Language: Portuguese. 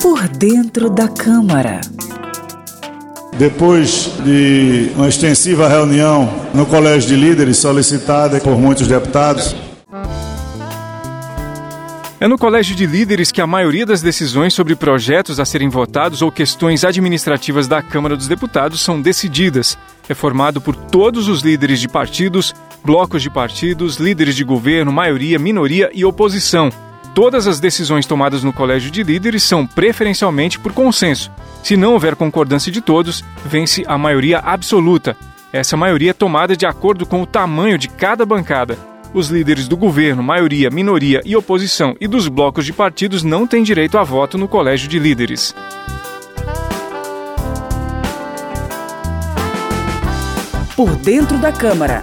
Por dentro da Câmara. Depois de uma extensiva reunião no Colégio de Líderes solicitada por muitos deputados, é no Colégio de Líderes que a maioria das decisões sobre projetos a serem votados ou questões administrativas da Câmara dos Deputados são decididas. É formado por todos os líderes de partidos, blocos de partidos, líderes de governo, maioria, minoria e oposição. Todas as decisões tomadas no Colégio de Líderes são preferencialmente por consenso. Se não houver concordância de todos, vence a maioria absoluta. Essa maioria é tomada de acordo com o tamanho de cada bancada. Os líderes do governo, maioria, minoria e oposição e dos blocos de partidos não têm direito a voto no colégio de líderes. Por dentro da Câmara.